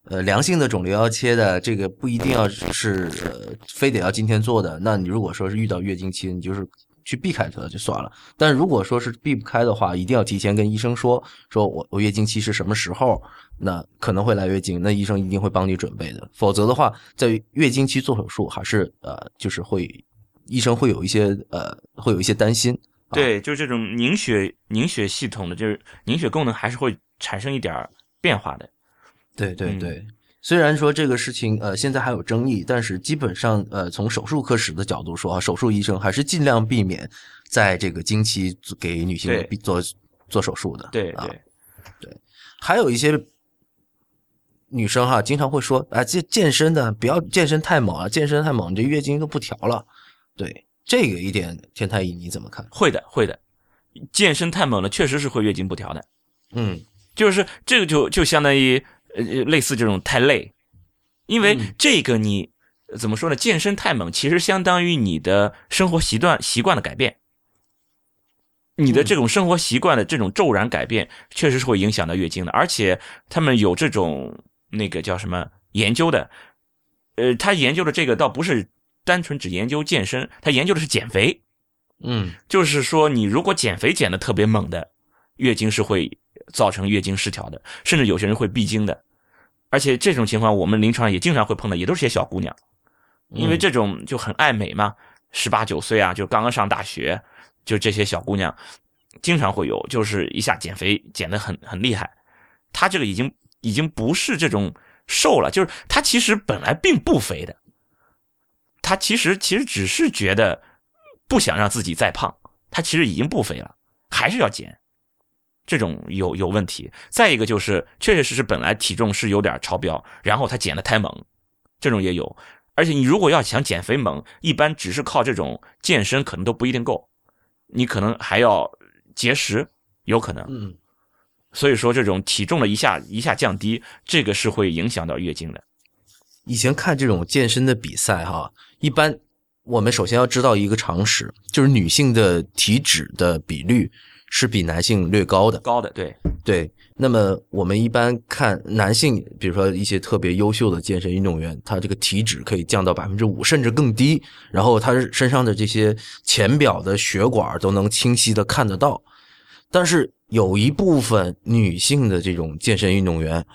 呃良性的肿瘤要切的，这个不一定要是呃非得要今天做的。那你如果说是遇到月经期，你就是去避开它就算了。但如果说是避不开的话，一定要提前跟医生说，说我我月经期是什么时候，那可能会来月经，那医生一定会帮你准备的。否则的话，在月经期做手术还是呃就是会。医生会有一些呃，会有一些担心。对，就是这种凝血凝血系统的，就是凝血功能还是会产生一点变化的。对对对，虽然说这个事情呃现在还有争议，但是基本上呃从手术科室的角度说啊，手术医生还是尽量避免在这个经期给女性做做手术的。对对对，还有一些女生哈经常会说啊，健健身的不要健身太猛啊，健身太猛这月经都不调了。对这个一点，天太医你怎么看？会的，会的。健身太猛了，确实是会月经不调的。嗯，就是这个就就相当于呃类似这种太累，因为这个你怎么说呢？健身太猛，其实相当于你的生活习惯习惯的改变，你的这种生活习惯的这种骤然改变，确实是会影响到月经的。而且他们有这种那个叫什么研究的，呃，他研究的这个倒不是。单纯只研究健身，他研究的是减肥，嗯，就是说你如果减肥减的特别猛的，月经是会造成月经失调的，甚至有些人会闭经的，而且这种情况我们临床上也经常会碰到，也都是些小姑娘，因为这种就很爱美嘛，十八九岁啊，就刚刚上大学，就这些小姑娘经常会有，就是一下减肥减的很很厉害，她这个已经已经不是这种瘦了，就是她其实本来并不肥的。他其实其实只是觉得不想让自己再胖，他其实已经不肥了，还是要减，这种有有问题。再一个就是确确实实本来体重是有点超标，然后他减的太猛，这种也有。而且你如果要想减肥猛，一般只是靠这种健身可能都不一定够，你可能还要节食，有可能。嗯，所以说这种体重的一下一下降低，这个是会影响到月经的。以前看这种健身的比赛哈。一般，我们首先要知道一个常识，就是女性的体脂的比率是比男性略高的。高的，对对。那么我们一般看男性，比如说一些特别优秀的健身运动员，他这个体脂可以降到百分之五，甚至更低。然后他身上的这些浅表的血管都能清晰的看得到。但是有一部分女性的这种健身运动员。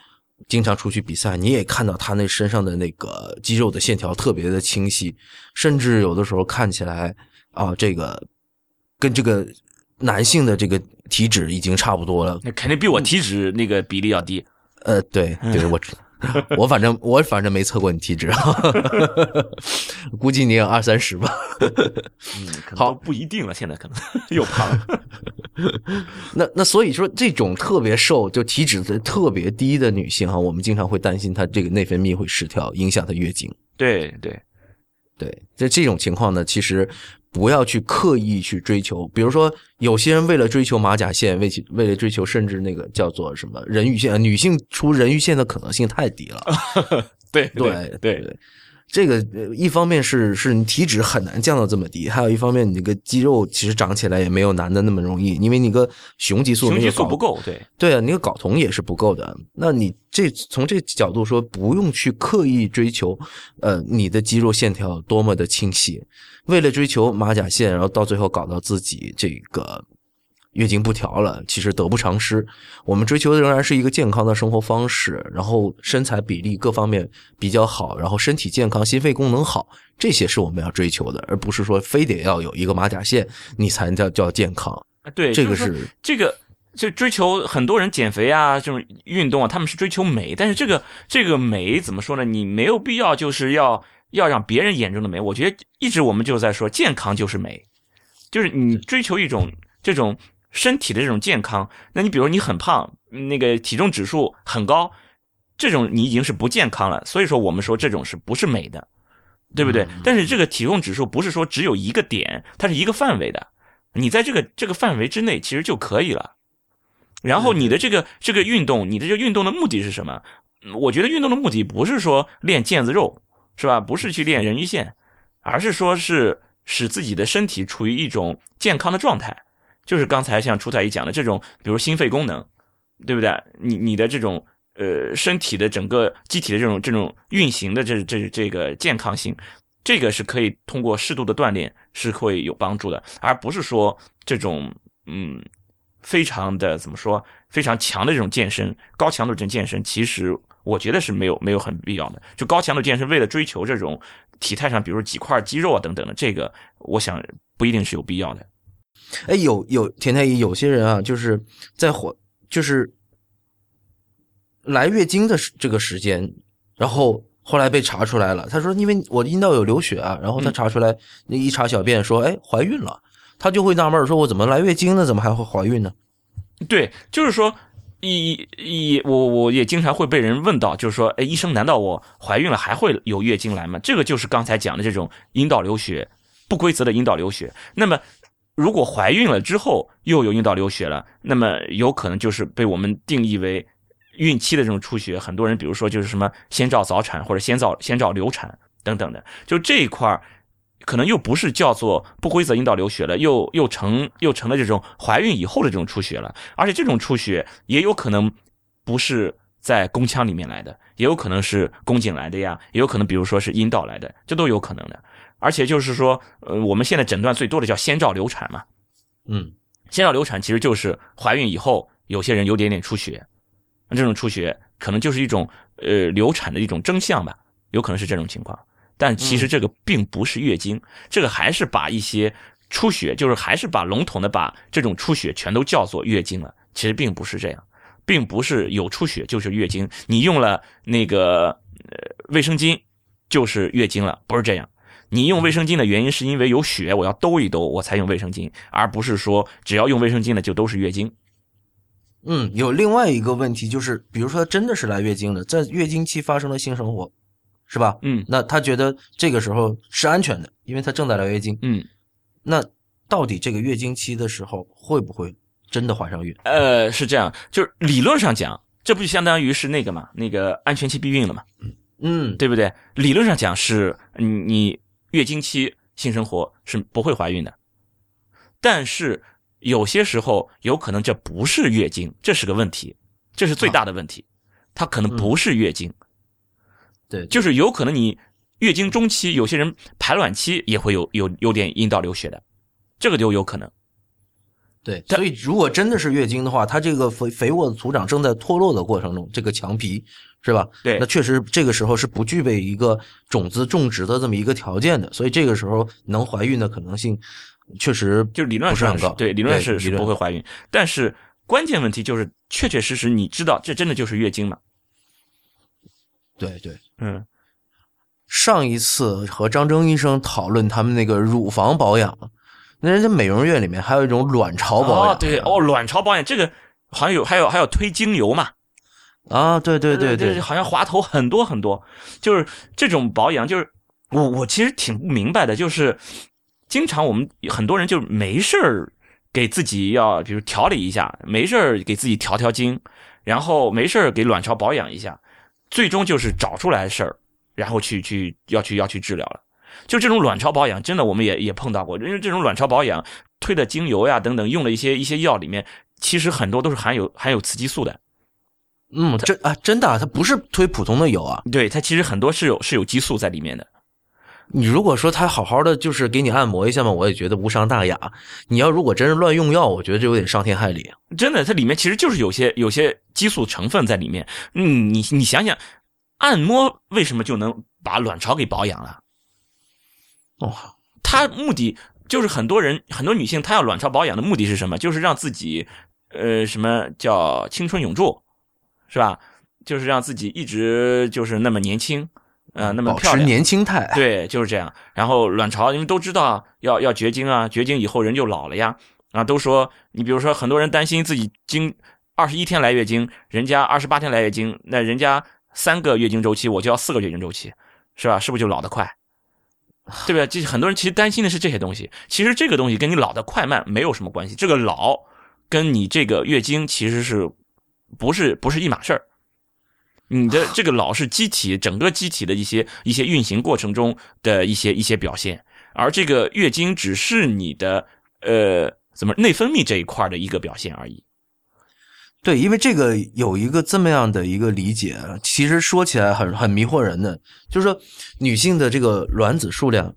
经常出去比赛，你也看到他那身上的那个肌肉的线条特别的清晰，甚至有的时候看起来啊，这个跟这个男性的这个体脂已经差不多了。那肯定比我体脂那个比例要低。呃，对，对我。[LAUGHS] 我反正我反正没测过你体脂，[LAUGHS] 估计你有二三十吧。嗯，好，不一定了，现在可能 [LAUGHS] 又胖了。[LAUGHS] 那那所以说，这种特别瘦就体脂特别低的女性哈，我们经常会担心她这个内分泌会失调，影响她月经。对对对，在这种情况呢，其实。不要去刻意去追求，比如说有些人为了追求马甲线，为为了追求甚至那个叫做什么人鱼线，女性出人鱼线的可能性太低了。对对对对。这个一方面是是你体脂很难降到这么低，还有一方面你那个肌肉其实长起来也没有男的那么容易，因为你个雄激素雄激素不够，对对啊，你个睾酮也是不够的。那你这从这角度说，不用去刻意追求，呃，你的肌肉线条多么的清晰，为了追求马甲线，然后到最后搞到自己这个。月经不调了，其实得不偿失。我们追求的仍然是一个健康的生活方式，然后身材比例各方面比较好，然后身体健康、心肺功能好，这些是我们要追求的，而不是说非得要有一个马甲线你才叫叫健康。对，这个是这个就追求很多人减肥啊，这种运动啊，他们是追求美，但是这个这个美怎么说呢？你没有必要就是要要让别人眼中的美。我觉得一直我们就在说健康就是美，就是你追求一种这种。身体的这种健康，那你比如你很胖，那个体重指数很高，这种你已经是不健康了。所以说我们说这种是不是美的，对不对？但是这个体重指数不是说只有一个点，它是一个范围的，你在这个这个范围之内其实就可以了。然后你的这个这个运动，你的这个运动的目的是什么？我觉得运动的目的不是说练腱子肉，是吧？不是去练人鱼线，而是说是使自己的身体处于一种健康的状态。就是刚才像楚太医讲的这种，比如心肺功能，对不对？你你的这种呃身体的整个机体的这种这种运行的这这这个健康性，这个是可以通过适度的锻炼是会有帮助的，而不是说这种嗯非常的怎么说非常强的这种健身，高强度这种健身，其实我觉得是没有没有很必要的。就高强度健身为了追求这种体态上，比如几块肌肉啊等等的，这个我想不一定是有必要的。哎，有有田太医，有些人啊，就是在火，就是来月经的这个时间，然后后来被查出来了。他说，因为我阴道有流血啊，然后他查出来，那一查小便说，哎，怀孕了。他就会纳闷说，我怎么来月经呢？怎么还会怀孕呢？对，就是说，一一我我也经常会被人问到，就是说，哎，医生，难道我怀孕了还会有月经来吗？这个就是刚才讲的这种阴道流血，不规则的阴道流血。那么。如果怀孕了之后又有阴道流血了，那么有可能就是被我们定义为孕期的这种出血。很多人比如说就是什么先兆早产或者先兆先兆流产等等的，就这一块可能又不是叫做不规则阴道流血了，又又成又成了这种怀孕以后的这种出血了。而且这种出血也有可能不是在宫腔里面来的，也有可能是宫颈来的呀，也有可能比如说是阴道来的，这都有可能的。而且就是说，呃，我们现在诊断最多的叫先兆流产嘛，嗯，先兆流产其实就是怀孕以后有些人有点点出血，这种出血可能就是一种呃流产的一种征象吧，有可能是这种情况。但其实这个并不是月经，这个还是把一些出血，就是还是把笼统的把这种出血全都叫做月经了。其实并不是这样，并不是有出血就是月经，你用了那个呃卫生巾就是月经了，不是这样。你用卫生巾的原因是因为有血，我要兜一兜，我才用卫生巾，而不是说只要用卫生巾的就都是月经。嗯，有另外一个问题就是，比如说真的是来月经的，在月经期发生了性生活，是吧？嗯，那他觉得这个时候是安全的，因为他正在来月经。嗯，那到底这个月经期的时候会不会真的怀上孕？呃，是这样，就是理论上讲，这不就相当于是那个嘛，那个安全期避孕了嘛？嗯，对不对？理论上讲是你。月经期性生活是不会怀孕的，但是有些时候有可能这不是月经，这是个问题，这是最大的问题，它可能不是月经，对，就是有可能你月经中期有些人排卵期也会有有有点阴道流血的，这个就有可能。对，所以如果真的是月经的话，它这个肥肥沃的土壤正在脱落的过程中，这个墙皮。是吧？对，那确实这个时候是不具备一个种子种植的这么一个条件的，所以这个时候能怀孕的可能性确实就理论上是对，理论是是不会怀孕。但是关键问题就是，确确实实你知道这真的就是月经嘛？对对，嗯。上一次和张征医生讨论他们那个乳房保养，那人家美容院里面还有一种卵巢保养。哦，对哦，卵巢保养这个好像有，还有还有推精油嘛。啊，对对对对，好像滑头很多很多，就是这种保养，就是我我其实挺不明白的，就是经常我们很多人就没事儿给自己要，比如调理一下，没事儿给自己调调经，然后没事儿给卵巢保养一下，最终就是找出来事儿，然后去去要去要去治疗了。就这种卵巢保养，真的我们也也碰到过，因为这种卵巢保养推的精油呀等等，用了一些一些药里面，其实很多都是含有含有雌激素的。嗯，真啊，真的，它不是推普通的油啊，对，它其实很多是有是有激素在里面的。你如果说他好好的就是给你按摩一下嘛，我也觉得无伤大雅。你要如果真是乱用药，我觉得这有点伤天害理。真的，它里面其实就是有些有些激素成分在里面。嗯，你你想想，按摩为什么就能把卵巢给保养了？哦，它目的就是很多人很多女性她要卵巢保养的目的是什么？就是让自己呃什么叫青春永驻。是吧？就是让自己一直就是那么年轻，呃，那么漂亮，年轻态。对，就是这样。然后卵巢，因为都知道要要绝经啊，绝经以后人就老了呀。啊，都说你比如说，很多人担心自己经二十一天来月经，人家二十八天来月经，那人家三个月经周期，我就要四个月经周期，是吧？是不是就老得快？对不对？这很多人其实担心的是这些东西。其实这个东西跟你老的快慢没有什么关系。这个老跟你这个月经其实是。不是不是一码事儿，你的 [SIGHS] 这个老是机体整个机体的一些一些运行过程中的一些一些表现，而这个月经只是你的呃怎么内分泌这一块的一个表现而已。对，因为这个有一个这么样的一个理解，其实说起来很很迷惑人的，就是说女性的这个卵子数量，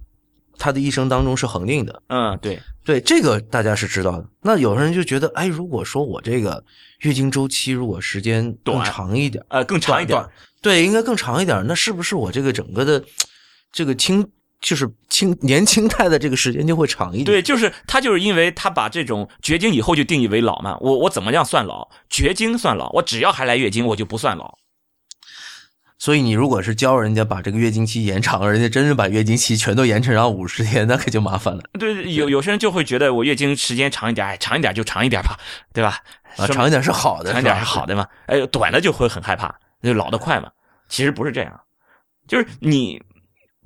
她的一生当中是恒定的。嗯，对，对，这个大家是知道的。那有人就觉得，哎，如果说我这个月经周期如果时间更长一点，呃，更长一点，对，应该更长一点，那是不是我这个整个的这个青就是青年轻态的这个时间就会长一点？对，就是他就是因为他把这种绝经以后就定义为老嘛，我我怎么样算老？绝经算老，我只要还来月经，我就不算老。所以你如果是教人家把这个月经期延长，人家真是把月经期全都延长到五十天，那可就麻烦了 [LAUGHS] 对，有有些人就会觉得我月经时间长一点，哎，长一点就长一点吧，对吧？啊！长一点是好的，长一点是好的嘛，哎，短的就会很害怕，就老得快嘛。其实不是这样，就是你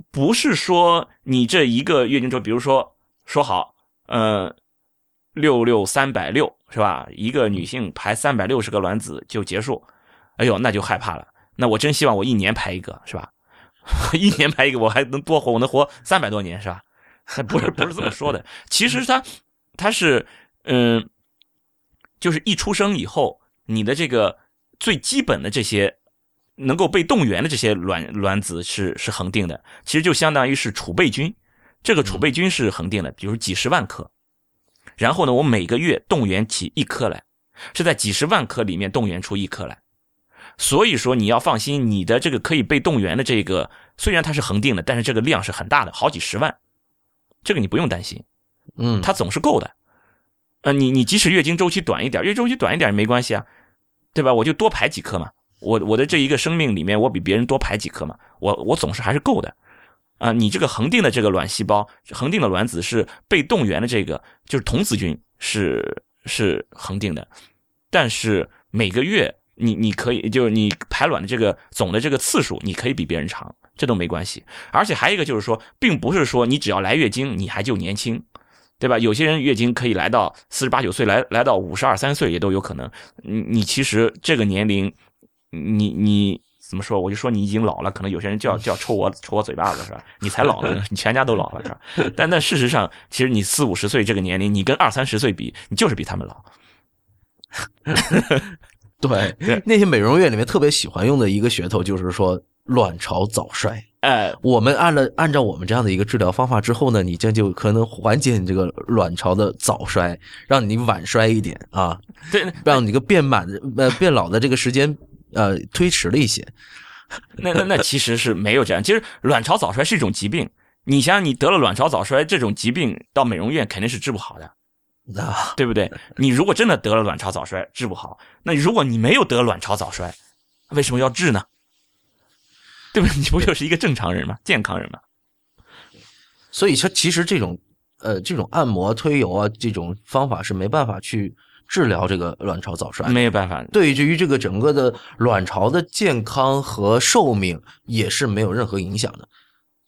不是说你这一个月经周，比如说说好，呃，六六三百六是吧？一个女性排三百六十个卵子就结束，哎呦，那就害怕了。那我真希望我一年排一个，是吧？[LAUGHS] 一年排一个，我还能多活，我能活三百多年，是吧？[LAUGHS] 不是不是这么说的，其实它它是嗯。就是一出生以后，你的这个最基本的这些能够被动员的这些卵卵子是是恒定的，其实就相当于是储备军，这个储备军是恒定的，比如几十万颗，然后呢，我每个月动员起一颗来，是在几十万颗里面动员出一颗来，所以说你要放心，你的这个可以被动员的这个虽然它是恒定的，但是这个量是很大的，好几十万，这个你不用担心，嗯，它总是够的。呃，你你即使月经周期短一点，月周期短一点也没关系啊，对吧？我就多排几颗嘛，我我的这一个生命里面，我比别人多排几颗嘛，我我总是还是够的，啊，你这个恒定的这个卵细胞，恒定的卵子是被动员的这个，就是童子军是是恒定的，但是每个月你你可以就是你排卵的这个总的这个次数，你可以比别人长，这都没关系，而且还有一个就是说，并不是说你只要来月经，你还就年轻。对吧？有些人月经可以来到四十八九岁，来来到五十二三岁也都有可能。你你其实这个年龄，你你怎么说？我就说你已经老了，可能有些人就要就要抽我抽我嘴巴子是吧？你才老呢，[LAUGHS] 你全家都老了是吧？但但事实上，其实你四五十岁这个年龄，你跟二三十岁比，你就是比他们老。[LAUGHS] 对，那些美容院里面特别喜欢用的一个噱头就是说卵巢早衰。哎，我们按了按照我们这样的一个治疗方法之后呢，你这就可能缓解你这个卵巢的早衰，让你晚衰一点啊，对，让你这个变满呃变老的这个时间呃推迟了一些。那那那其实是没有这样，其实卵巢早衰是一种疾病，你想想你得了卵巢早衰这种疾病，到美容院肯定是治不好的，啊，[LAUGHS] 对不对？你如果真的得了卵巢早衰，治不好，那如果你没有得卵巢早衰，为什么要治呢？对不对？你不就是一个正常人吗？健康人吗？所以它其实这种呃这种按摩推油啊这种方法是没办法去治疗这个卵巢早衰。没有办法，对于这个整个的卵巢的健康和寿命也是没有任何影响的，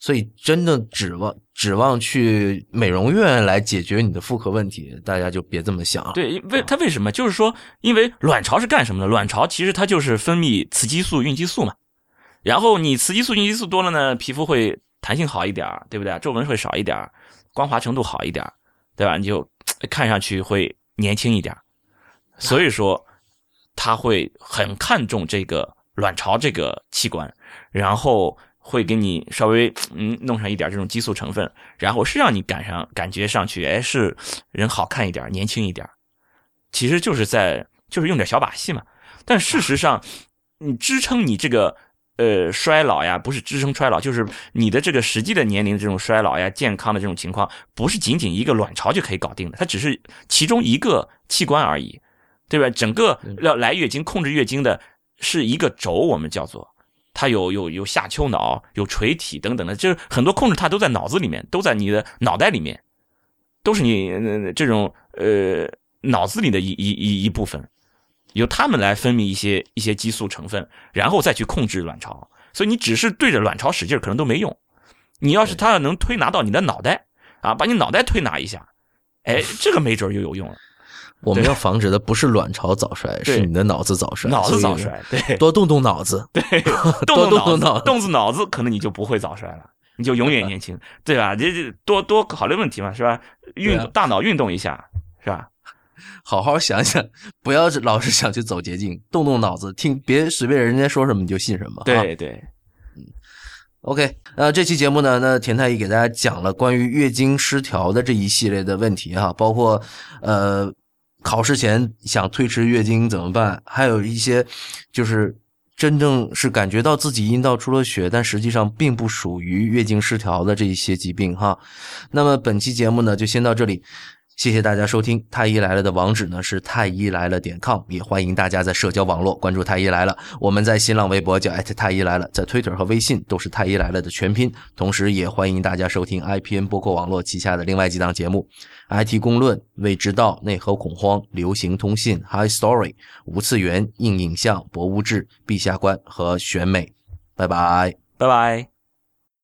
所以真的指望指望去美容院来解决你的妇科问题，大家就别这么想了。对，为它为什么？就是说，因为卵巢是干什么的？卵巢其实它就是分泌雌激素、孕激素嘛。然后你雌激素、孕激素多了呢，皮肤会弹性好一点，对不对？皱纹会少一点，光滑程度好一点，对吧？你就看上去会年轻一点。所以说，他会很看重这个卵巢这个器官，然后会给你稍微嗯弄上一点这种激素成分，然后是让你感上感觉上去，哎，是人好看一点，年轻一点。其实就是在就是用点小把戏嘛。但事实上，你支撑你这个。呃，衰老呀，不是支撑衰老，就是你的这个实际的年龄这种衰老呀，健康的这种情况，不是仅仅一个卵巢就可以搞定的，它只是其中一个器官而已，对吧？整个要来月经、控制月经的是一个轴，我们叫做它有有有下丘脑、有垂体等等的，就是很多控制它都在脑子里面，都在你的脑袋里面，都是你这种呃脑子里的一一一一部分。由它们来分泌一些一些激素成分，然后再去控制卵巢。所以你只是对着卵巢使劲，可能都没用。你要是它要能推拿到你的脑袋啊，把你脑袋推拿一下，哎，这个没准就有用了。我们要防止的不是卵巢早衰，是你的脑子早衰。脑子早衰，对多动动脑子。对，[LAUGHS] 多动脑子，动动脑子动子脑子，可能你就不会早衰了，你就永远年轻，[LAUGHS] 对吧？这这多多考虑问题嘛，是吧？运大脑运动一下，是吧？[LAUGHS] 好好想想，不要老是想去走捷径，动动脑子，听别随便人家说什么你就信什么。对对嗯，OK，那这期节目呢，那田太医给大家讲了关于月经失调的这一系列的问题哈，包括呃考试前想推迟月经怎么办，还有一些就是真正是感觉到自己阴道出了血，但实际上并不属于月经失调的这一些疾病哈。那么本期节目呢，就先到这里。谢谢大家收听，太医来了的网址呢是太医来了点 com，也欢迎大家在社交网络关注太医来了。我们在新浪微博叫艾特太医来了，在 Twitter 和微信都是太医来了的全拼。同时，也欢迎大家收听 IPN 播客网络旗下的另外几档节目：IT 公论、未知道、内核恐慌、流行通信、High Story、无次元、硬影像、博物志、陛下观和选美。拜拜。拜拜。